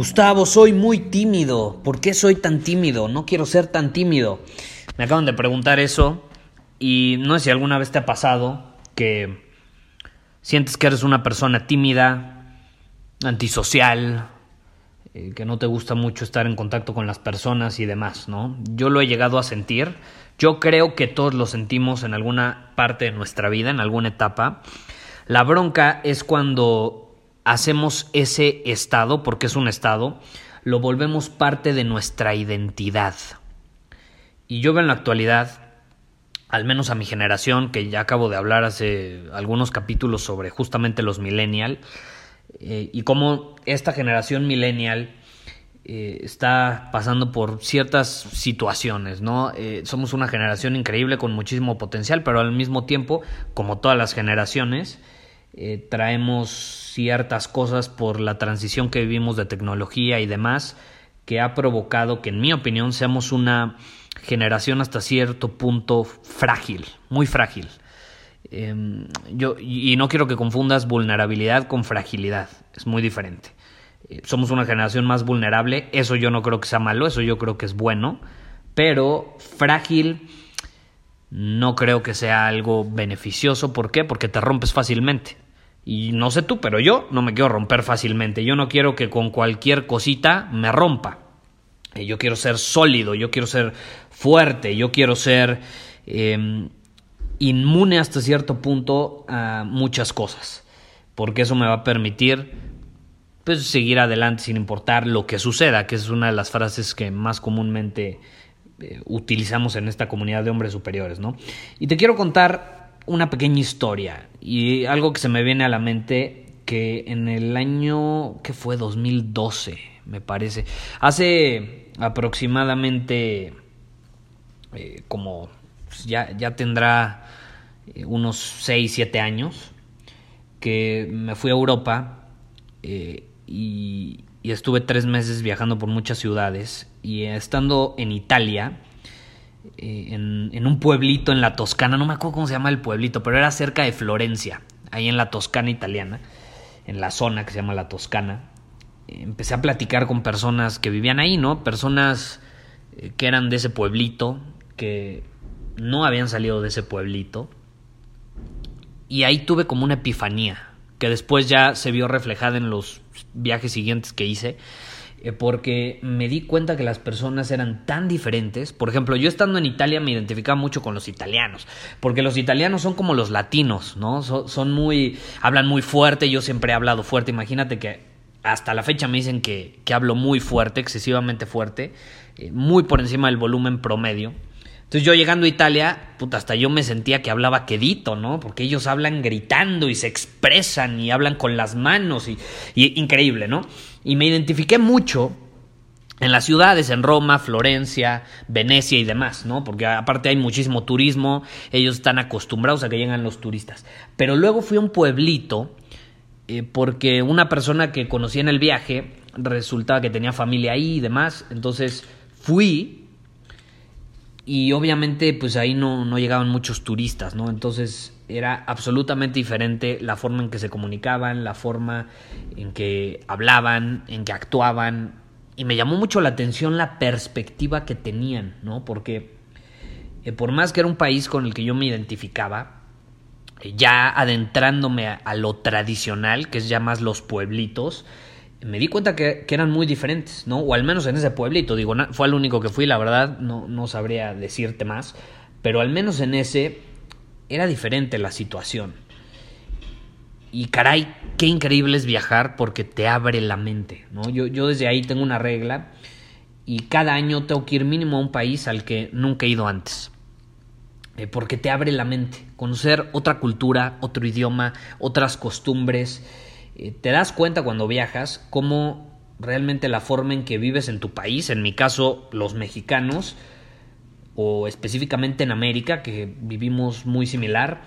Gustavo, soy muy tímido. ¿Por qué soy tan tímido? No quiero ser tan tímido. Me acaban de preguntar eso y no sé si alguna vez te ha pasado que sientes que eres una persona tímida, antisocial, eh, que no te gusta mucho estar en contacto con las personas y demás, ¿no? Yo lo he llegado a sentir. Yo creo que todos lo sentimos en alguna parte de nuestra vida, en alguna etapa. La bronca es cuando hacemos ese estado, porque es un estado, lo volvemos parte de nuestra identidad. Y yo veo en la actualidad, al menos a mi generación, que ya acabo de hablar hace algunos capítulos sobre justamente los millennial, eh, y cómo esta generación millennial eh, está pasando por ciertas situaciones, ¿no? Eh, somos una generación increíble con muchísimo potencial, pero al mismo tiempo, como todas las generaciones, traemos ciertas cosas por la transición que vivimos de tecnología y demás, que ha provocado que, en mi opinión, seamos una generación hasta cierto punto frágil, muy frágil. Em, yo, y no quiero que confundas vulnerabilidad con fragilidad, es muy diferente. Eh, somos una generación más vulnerable, eso yo no creo que sea malo, eso yo creo que es bueno, pero frágil no creo que sea algo beneficioso. ¿Por qué? Porque te rompes fácilmente. Y no sé tú, pero yo no me quiero romper fácilmente. Yo no quiero que con cualquier cosita me rompa. Eh, yo quiero ser sólido, yo quiero ser fuerte, yo quiero ser em, inmune hasta cierto punto a muchas cosas, porque eso me va a permitir pues, seguir adelante sin importar lo que suceda, que es una de las frases que más comúnmente eh, utilizamos en esta comunidad de hombres superiores, ¿no? Y te quiero contar una pequeña historia y algo que se me viene a la mente que en el año que fue 2012, me parece, hace aproximadamente eh, como pues, ya, ya tendrá eh, unos 6, 7 años, que me fui a Europa y, estuve tres meses viajando por muchas ciudades y estando en Italia, eh, en, en, un pueblito en la Toscana, no me acuerdo cómo se llama el pueblito, pero era cerca de Florencia, ahí en la Toscana italiana, en la zona que se llama la Toscana. Empecé a platicar con personas que vivían ahí, ¿no? Personas que eran de ese pueblito, que no habían salido de ese pueblito y ahí tuve como una epifanía, que después ya se vio reflejada en los viajes siguientes que hice, eh, porque me di cuenta que las personas eran tan diferentes. Por ejemplo, yo estando en Italia me identificaba mucho con los italianos, porque los italianos son como los latinos, ¿no? Son, muy, hablan muy fuerte, yo siempre he hablado fuerte, imagínate que hasta la fecha me dicen que, que hablo muy fuerte, excesivamente fuerte, eh, muy por encima del volumen promedio. Entonces yo llegando a Italia, puta, hasta yo me sentía que hablaba quedito, ¿no? Porque ellos hablan gritando y se expresan y hablan con las manos y, increíble, ¿no? Y me identifiqué mucho en las ciudades, en Roma, Florencia, Venecia y demás, ¿no? Porque aparte hay muchísimo turismo, ellos están acostumbrados a que lleguen los turistas. Pero luego fui a un pueblito eh, porque una persona que conocí en el viaje resultaba que tenía familia ahí y demás, entonces fui y obviamente pues ahí no, no llegaban muchos turistas, ¿no? Entonces era absolutamente diferente la forma en que se comunicaban, la forma en que hablaban, en que actuaban. Y me llamó mucho la atención la perspectiva que tenían, ¿no? Porque eh, por más que era un país con el que yo me identificaba, eh, ya adentrándome a, lo tradicional, que es ya más los pueblitos, me di cuenta que, eran muy diferentes, ¿no? O al menos en ese pueblito, digo, fue el único que fui, la verdad, no, no sabría decirte más, pero al menos en ese era diferente la situación. Y caray, qué increíble es viajar porque te abre la mente, ¿no? Yo, yo desde ahí tengo una regla y cada año tengo que ir mínimo a un país al que nunca he ido antes. Eh, porque te abre la mente, conocer otra cultura, otro idioma, otras costumbres. Eh, te das cuenta cuando viajas cómo realmente la forma en que vives en tu país, en mi caso los mexicanos, o específicamente en América, que vivimos muy similar,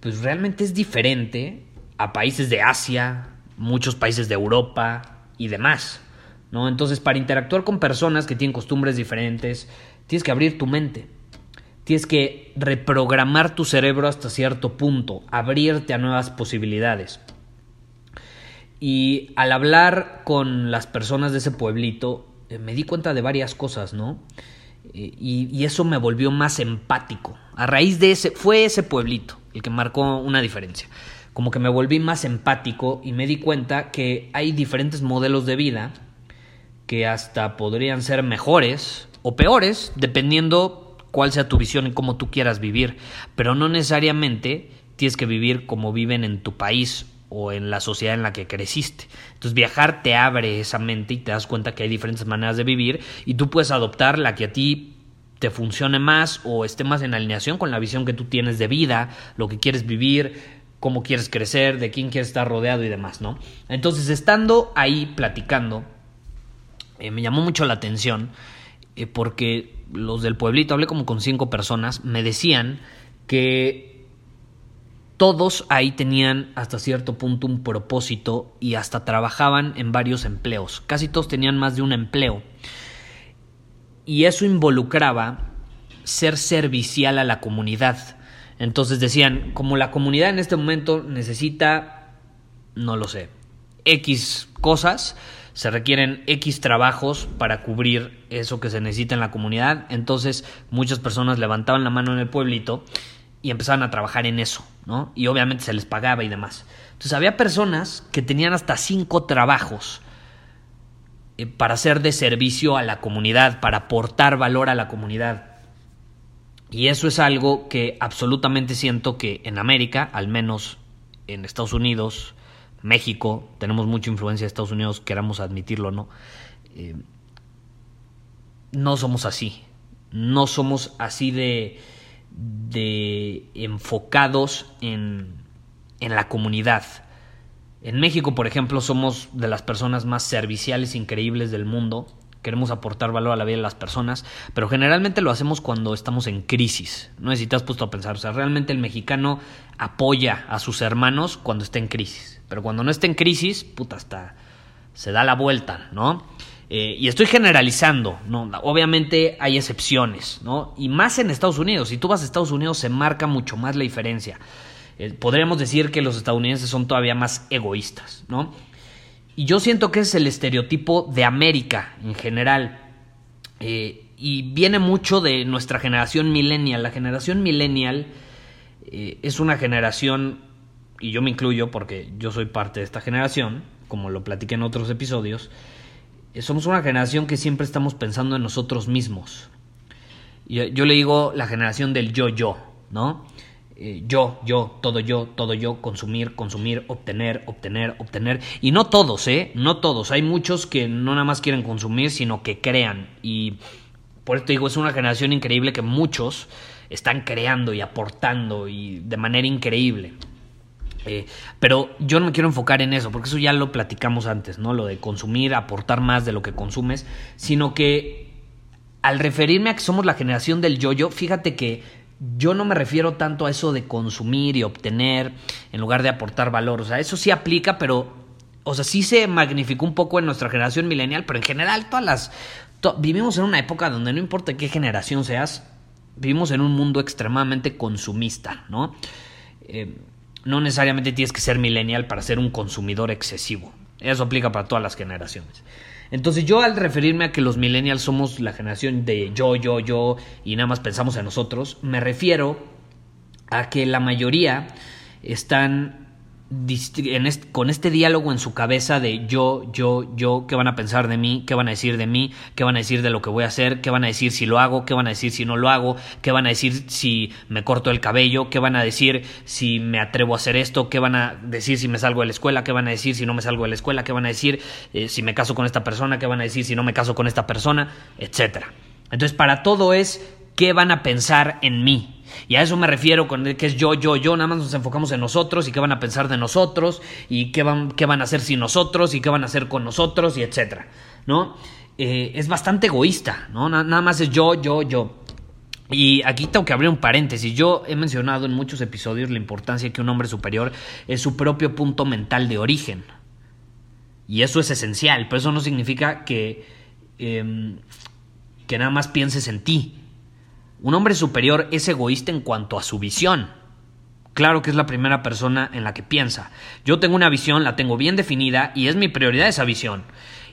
pues realmente es diferente a países de Asia, muchos países de Europa y demás. ¿no? Entonces, para interactuar con personas que tienen costumbres diferentes, tienes que abrir tu mente. Tienes que reprogramar tu cerebro hasta cierto punto, abrirte a nuevas posibilidades. Y al hablar con las personas de ese pueblito, eh, me di cuenta de varias cosas, ¿no? Eh, y, y, eso me volvió más empático. A raíz de ese, fue ese pueblito el que marcó una diferencia como que me volví más empático y me di cuenta que hay diferentes modelos de vida que hasta podrían ser mejores o peores, dependiendo cuál sea tu visión y cómo tú quieras vivir, pero no necesariamente tienes que vivir como viven en tu país o en la sociedad en la que creciste. Entonces viajar te abre esa mente y te das cuenta que hay diferentes maneras de vivir y tú puedes adoptar la que a ti te funcione más o esté más en alineación con la visión que tú tienes de vida, lo que quieres vivir, cómo quieres crecer, de quién quieres estar rodeado y demás, ¿no? Entonces, estando ahí platicando, eh, me llamó mucho la atención eh, porque los del pueblito, hablé como con cinco personas, me decían que todos ahí tenían hasta cierto punto un propósito y hasta trabajaban en varios empleos. Casi todos tenían más de un empleo. Y eso involucraba ser servicial a la comunidad. Entonces decían, como la comunidad en este momento necesita, no lo sé, X cosas, se requieren X trabajos para cubrir eso que se necesita en la comunidad, entonces muchas personas levantaban la mano en el pueblito y empezaban a trabajar en eso, ¿no? Y obviamente se les pagaba y demás. Entonces había personas que tenían hasta cinco trabajos eh, para ser de servicio a la comunidad, para aportar valor a la comunidad. Y eso es algo que absolutamente siento que en América, al menos en Estados Unidos, México, tenemos mucha influencia de Estados Unidos, queramos admitirlo o no, eh, no somos así. No somos así de, de enfocados en, en la comunidad. En México, por ejemplo, somos de las personas más serviciales increíbles del mundo queremos aportar valor a la vida de las personas, pero generalmente lo hacemos cuando estamos en crisis. No has puesto a pensar, o sea, realmente el mexicano apoya a sus hermanos cuando está en crisis, pero cuando no está en crisis, puta, hasta se da la vuelta, ¿no? Eh, y estoy generalizando, ¿no? Obviamente hay excepciones, ¿no? Y más en Estados Unidos. Si tú vas a Estados Unidos se marca mucho más la diferencia. Eh, podríamos decir que los estadounidenses son todavía más egoístas, ¿no? Y yo siento que es el estereotipo de América en general. Eh, y viene mucho de nuestra generación millennial. La generación millennial eh, es una generación, y yo me incluyo porque yo soy parte de esta generación, como lo platiqué en otros episodios, somos una generación que siempre estamos pensando en nosotros mismos. Yo, yo le digo la generación del yo-yo, ¿no? Eh, yo, yo, todo yo, todo yo, consumir, consumir, obtener, obtener, obtener. Y no todos, ¿eh? No todos. Hay muchos que no nada más quieren consumir, sino que crean. Y por esto digo, es una generación increíble que muchos están creando y aportando y de manera increíble. Eh, pero yo no me quiero enfocar en eso, porque eso ya lo platicamos antes, ¿no? Lo de consumir, aportar más de lo que consumes, sino que al referirme a que somos la generación del yo-yo, fíjate que yo no me refiero tanto a eso de consumir y obtener en lugar de aportar valor. O sea, eso sí aplica, pero, o sea, sí se magnificó un poco en nuestra generación milenial, pero en general todas las... vivimos en una época donde no importa qué generación seas, vivimos en un mundo extremadamente consumista, ¿no? Eh, no necesariamente tienes que ser millennial para ser un consumidor excesivo. Eso aplica para todas las generaciones. Entonces yo al referirme a que los millennials somos la generación de yo, yo, yo y nada más pensamos en nosotros, me refiero a que la mayoría están con este diálogo en su cabeza de yo, yo, yo, qué van a pensar de mí, qué van a decir de mí, qué van a decir de lo que voy a hacer, qué van a decir si lo hago, qué van a decir si no lo hago, qué van a decir si me corto el cabello, qué van a decir si me atrevo a hacer esto, qué van a decir si me salgo de la escuela, qué van a decir si no me salgo de la escuela, qué van a decir eh, si me caso con esta persona, qué van a decir si no me caso con esta persona, etcétera. Entonces, para todo es qué van a pensar en mí. Y a eso me refiero con el que es yo, yo, yo, nada más nos enfocamos en nosotros y qué van a pensar de nosotros y qué van, qué van a hacer sin nosotros y qué van a hacer con nosotros y etcétera, ¿no? Eh, es bastante egoísta, ¿no? Nada más es yo, yo, yo. Y aquí tengo que abrir un paréntesis. Yo he mencionado en muchos episodios la importancia que un hombre superior es su propio punto mental de origen. Y eso es esencial, pero eso no significa que, em, que nada más pienses en ti. Un hombre superior es egoísta en cuanto a su visión. Claro que es la primera persona en la que piensa. Yo tengo una visión, la tengo bien definida y es mi prioridad esa visión.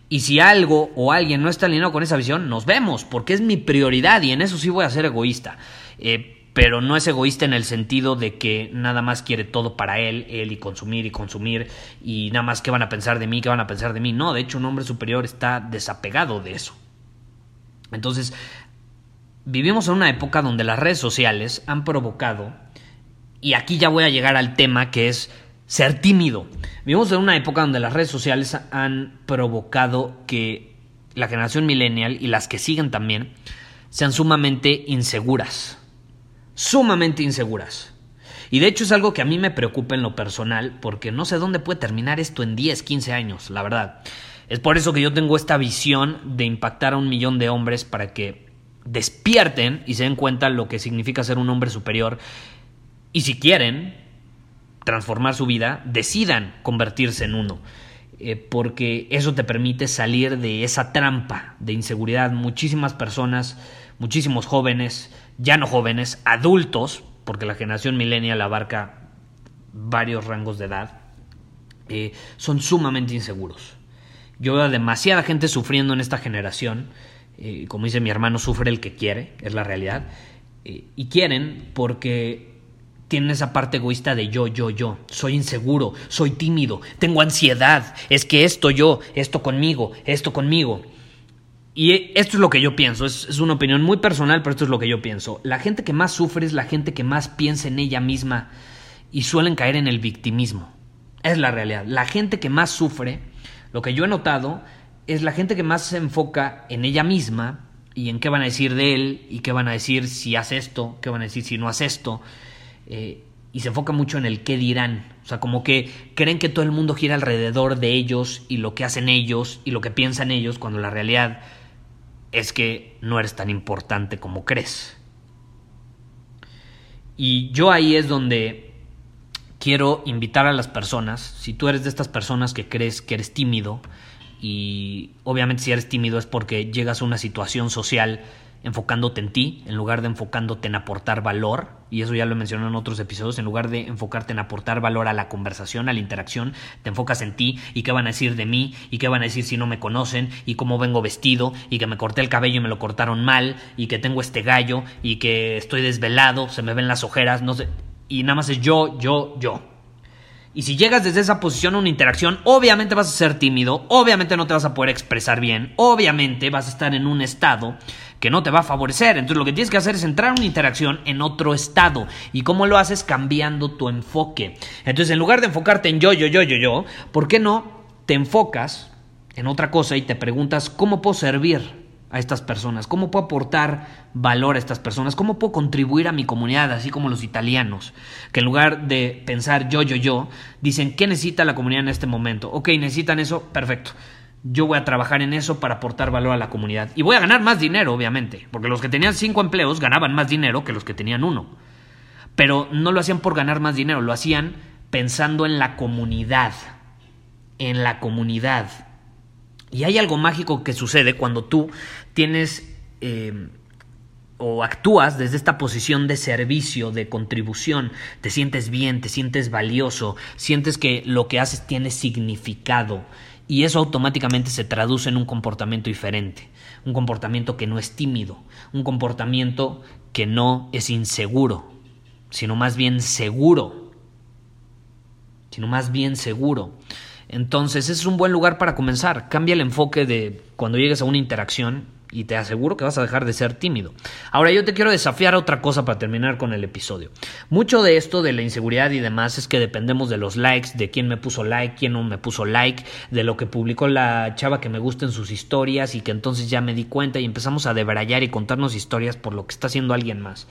Y si algo o alguien no está alineado con esa visión, nos vemos, porque es mi prioridad y en eso sí voy a ser egoísta. Eh, pero no es egoísta en el sentido de que nada más quiere todo para él, él y consumir y consumir y nada más qué van a pensar de mí, qué van a pensar de mí. No, de hecho un hombre superior está desapegado de eso. Entonces, Vivimos en una época donde las redes sociales han provocado, y aquí ya voy a llegar al tema que es ser tímido. Vivimos en una época donde las redes sociales han provocado que la generación millennial y las que siguen también sean sumamente inseguras. Sumamente inseguras. Y de hecho es algo que a mí me preocupa en lo personal porque no sé dónde puede terminar esto en 10, 15 años, la verdad. Es por eso que yo tengo esta visión de impactar a un millón de hombres para que despierten y se den cuenta lo que significa ser un hombre superior y si quieren transformar su vida, decidan convertirse en uno. Eh, porque eso te permite salir de esa trampa de inseguridad. Muchísimas personas, muchísimos jóvenes, ya no jóvenes, adultos, porque la generación millennial abarca varios rangos de edad, eh, son sumamente inseguros. Yo veo a demasiada gente sufriendo en esta generación eh, como dice mi hermano, sufre el que quiere, es la realidad, eh, y quieren porque tienen esa parte egoísta de yo, yo, yo, soy inseguro, soy tímido, tengo ansiedad, es que esto yo, esto conmigo, esto conmigo. Y esto es lo que yo pienso, es, es, una opinión muy personal, pero esto es lo que yo pienso. La gente que más sufre es la gente que más piensa en ella misma y suelen caer en el victimismo. Es la realidad. La gente que más sufre, lo que yo he notado, es la gente que más se enfoca en ella misma y en qué van a decir de él y qué van a decir si hace esto, qué van a decir si no hace esto. Eh, y se enfoca mucho en el qué dirán. O sea, como que creen que todo el mundo gira alrededor de ellos y lo que hacen ellos y lo que piensan ellos, cuando la realidad es que no eres tan importante como crees. Y yo ahí es donde quiero invitar a las personas, si tú eres de estas personas que crees que eres tímido, y obviamente si eres tímido es porque llegas a una situación social enfocándote en ti, en lugar de enfocándote en aportar valor, y eso ya lo he mencionado en otros episodios, en lugar de enfocarte en aportar valor a la conversación, a la interacción, te enfocas en ti y qué van a decir de mí, y qué van a decir si no me conocen, y cómo vengo vestido, y que me corté el cabello y me lo cortaron mal, y que tengo este gallo, y que estoy desvelado, se me ven las ojeras, no sé, y nada más es yo, yo, yo. Y si llegas desde esa posición a una interacción, obviamente vas a ser tímido, obviamente no te vas a poder expresar bien, obviamente vas a estar en un estado que no te va a favorecer. Entonces lo que tienes que hacer es entrar a una interacción en otro estado. ¿Y cómo lo haces? Cambiando tu enfoque. Entonces en lugar de enfocarte en yo, yo, yo, yo, yo, ¿por qué no te enfocas en otra cosa y te preguntas cómo puedo servir? A estas personas? ¿Cómo puedo aportar valor a estas personas? ¿Cómo puedo contribuir a mi comunidad, así como los italianos? Que en lugar de pensar yo, yo, yo, dicen, ¿qué necesita la comunidad en este momento? Ok, necesitan eso, perfecto. Yo voy a trabajar en eso para aportar valor a la comunidad. Y voy a ganar más dinero, obviamente, porque los que tenían cinco empleos ganaban más dinero que los que tenían uno. Pero no lo hacían por ganar más dinero, lo hacían pensando en la comunidad. En la comunidad y hay algo mágico que sucede cuando tú tienes eh, o actúas desde esta posición de servicio, de contribución, te sientes bien, te sientes valioso, sientes que lo que haces tiene significado y eso automáticamente se traduce en un comportamiento diferente, un comportamiento que no es tímido, un comportamiento que no es inseguro, sino más bien seguro sino más bien seguro. Entonces, ese es un buen lugar para comenzar. Cambia el enfoque de cuando llegues a una interacción y te aseguro que vas a dejar de ser tímido. Ahora yo te quiero desafiar a otra cosa para terminar con el episodio. Mucho de esto de la inseguridad y demás es que dependemos de los likes, de quién me puso like, quién no me puso like, de lo que publicó la chava que me gusta en sus historias y que entonces ya me di cuenta y empezamos a debrayar y contarnos historias por lo que está haciendo alguien más.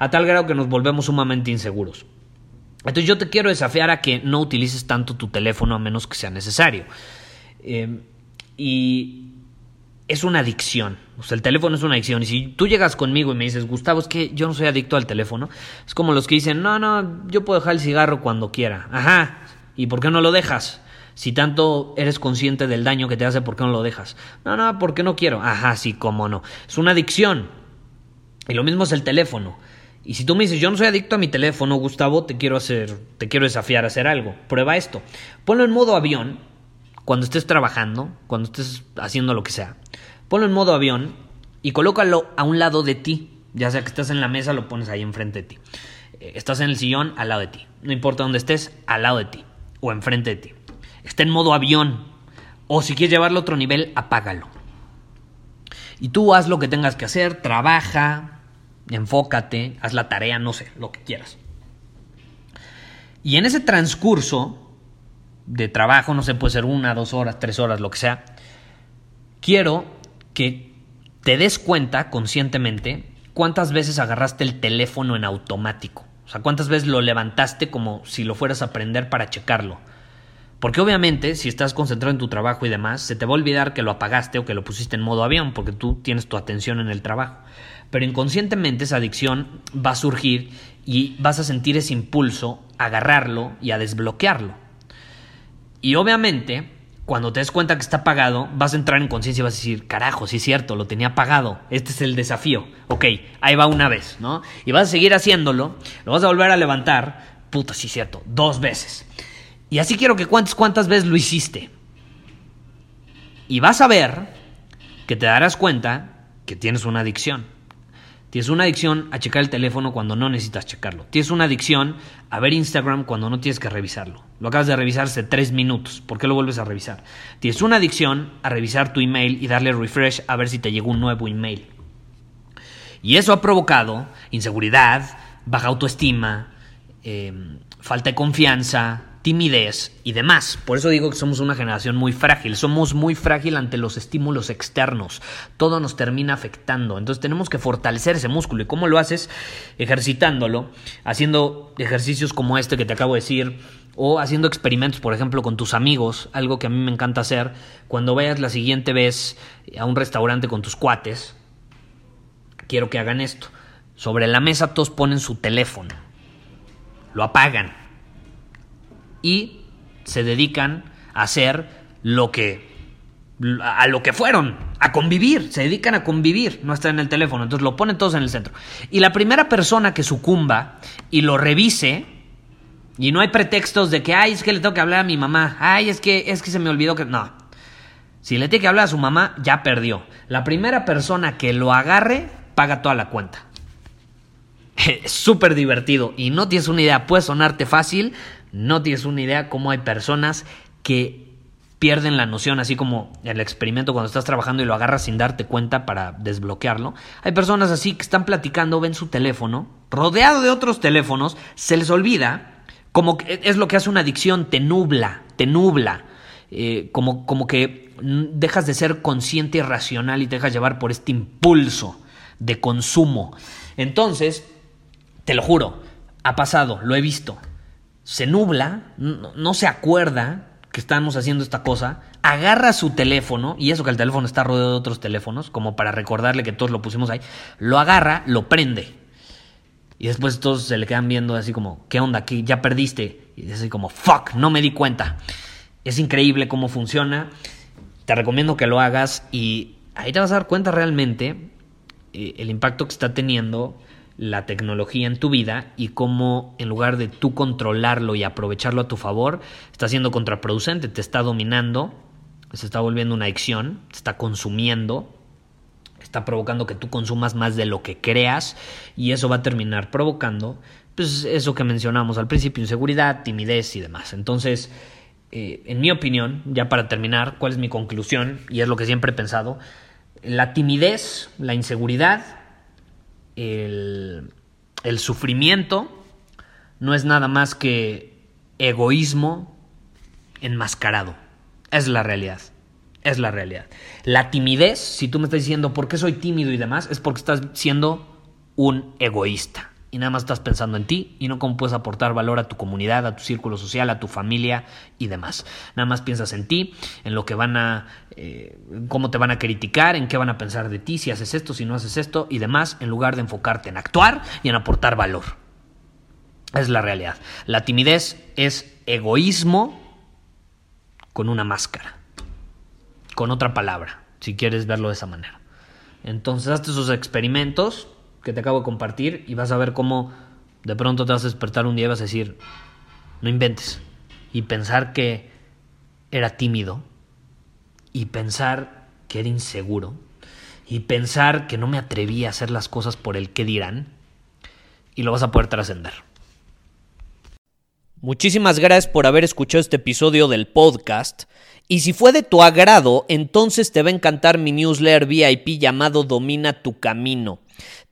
A tal grado que nos volvemos sumamente inseguros. Entonces yo te quiero desafiar a que no utilices tanto tu teléfono a menos que sea necesario. Eh, y es una adicción. O sea, el teléfono es una adicción. Y si tú llegas conmigo y me dices, Gustavo, es que yo no soy adicto al teléfono, es como los que dicen, no, no, yo puedo dejar el cigarro cuando quiera. Ajá. ¿Y por qué no lo dejas? Si tanto eres consciente del daño que te hace, ¿por qué no lo dejas? No, no, porque no quiero. Ajá, sí, cómo no. Es una adicción. Y lo mismo es el teléfono. Y si tú me dices, yo no soy adicto a mi teléfono, Gustavo, te quiero hacer, te quiero desafiar a hacer algo. Prueba esto. Ponlo en modo avión cuando estés trabajando, cuando estés haciendo lo que sea. Ponlo en modo avión y colócalo a un lado de ti. Ya sea que estés en la mesa, lo pones ahí enfrente de ti. Eh, estás en el sillón, al lado de ti. No importa dónde estés, al lado de ti. O enfrente de ti. Está en modo avión. O si quieres llevarlo a otro nivel, apágalo. Y tú haz lo que tengas que hacer, trabaja, enfócate, haz la tarea, no sé, lo que quieras. Y en ese transcurso de trabajo, no sé, puede ser una, dos horas, tres horas, lo que sea, quiero que te des cuenta conscientemente cuántas veces agarraste el teléfono en automático. O sea, cuántas veces lo levantaste como si lo fueras a prender para checarlo. Porque obviamente, si estás concentrado en tu trabajo y demás, se te va a olvidar que lo apagaste o que lo pusiste en modo avión, porque tú tienes tu atención en el trabajo pero inconscientemente esa adicción va a surgir y vas a sentir ese impulso a agarrarlo y a desbloquearlo. Y obviamente, cuando te des cuenta que está apagado, vas a entrar en conciencia y vas a decir, carajo, sí es cierto, lo tenía apagado, este es el desafío. Ok, ahí va una vez, ¿no? Y vas a seguir haciéndolo, lo vas a volver a levantar, puta, sí es cierto, dos veces. Y así quiero que cuentes cuántas veces lo hiciste. Y vas a ver que te darás cuenta que tienes una adicción. Tienes una adicción a checar el teléfono cuando no necesitas checarlo. Tienes una adicción a ver Instagram cuando no tienes que revisarlo. Lo acabas de revisar hace tres minutos. ¿Por qué lo vuelves a revisar? Tienes una adicción a revisar tu email y darle refresh a ver si te llegó un nuevo email. Y eso ha provocado inseguridad, baja autoestima, eh, falta de confianza, timidez y demás. Por eso digo que somos una generación muy frágil, somos muy frágil ante los estímulos externos, todo nos termina afectando, entonces tenemos que fortalecer ese músculo. Y cómo lo haces ejercitándolo, haciendo ejercicios como este que te acabo de decir, o haciendo experimentos, por ejemplo, con tus amigos, algo que a mí me encanta hacer, cuando vayas la siguiente vez a un restaurante con tus cuates, quiero que hagan esto. Sobre la mesa todos ponen su teléfono, lo apagan y se dedican a hacer lo que a lo que fueron, a convivir, se dedican a convivir, no están en el teléfono, entonces lo ponen todos en el centro. Y la primera persona que sucumba y lo revise, y no hay pretextos de que, ay, es que le tengo que hablar a mi mamá, ay, es que, es que se me olvidó que... No, si le tiene que hablar a su mamá, ya perdió. La primera persona que lo agarre, paga toda la cuenta. Súper divertido y no tienes una idea, puede sonarte fácil, no tienes una idea cómo hay personas que pierden la noción, así como el experimento cuando estás trabajando y lo agarras sin darte cuenta para desbloquearlo. Hay personas así que están platicando, ven su teléfono, rodeado de otros teléfonos, se les olvida, como que es lo que hace una adicción, te nubla, te nubla, eh, como, como que dejas de ser consciente y racional y te dejas llevar por este impulso de consumo. Entonces, te lo juro, ha pasado, lo he visto se nubla, no, se acuerda que estamos haciendo esta cosa, agarra su teléfono, y eso que el teléfono está rodeado de otros teléfonos, como para recordarle que todos lo pusimos ahí, lo agarra, lo prende. Y después todos se le quedan viendo así como, ¿qué onda? ¿Qué, ya perdiste. Y es así como, fuck, no me di cuenta. Es increíble cómo funciona. Te recomiendo que lo hagas y ahí te vas a dar cuenta realmente eh, el impacto que está teniendo la tecnología en tu vida y cómo en lugar de tú controlarlo y aprovecharlo a tu favor, está siendo contraproducente, te está dominando, se está volviendo una adicción, te está consumiendo, está provocando que tú consumas más de lo que creas y eso va a terminar provocando pues eso que mencionamos al principio, inseguridad, timidez y demás. Entonces, eh, en mi opinión, ya para terminar, ¿cuál es mi conclusión? Y es lo que siempre he pensado, la timidez, la inseguridad, el, el sufrimiento, no es nada más que egoísmo enmascarado. Es la realidad. Es la realidad. La timidez, si tú me estás diciendo por qué soy tímido y demás, es porque estás siendo un egoísta y nada más estás pensando en ti y no cómo puedes aportar valor a tu comunidad, a tu círculo social, a tu familia y demás. Nada más piensas en ti, en lo que van a, eh, cómo te van a criticar, en qué van a pensar de ti, si haces esto, si no haces esto y demás, en lugar de enfocarte en actuar y en aportar valor. Es la realidad. La timidez es egoísmo con una máscara, con otra palabra, si quieres verlo de esa manera. Entonces, hazte esos experimentos que te acabo de compartir y vas a ver cómo de pronto te vas a despertar un día y vas a decir, no inventes. Y pensar que era tímido. Y pensar que era inseguro. Y pensar que no me atrevía a hacer las cosas por el que dirán. Y lo vas a poder trascender. Muchísimas gracias por haber escuchado este episodio del podcast. Y si fue de tu agrado, entonces te va a encantar mi newsletter VIP llamado Domina tu Camino.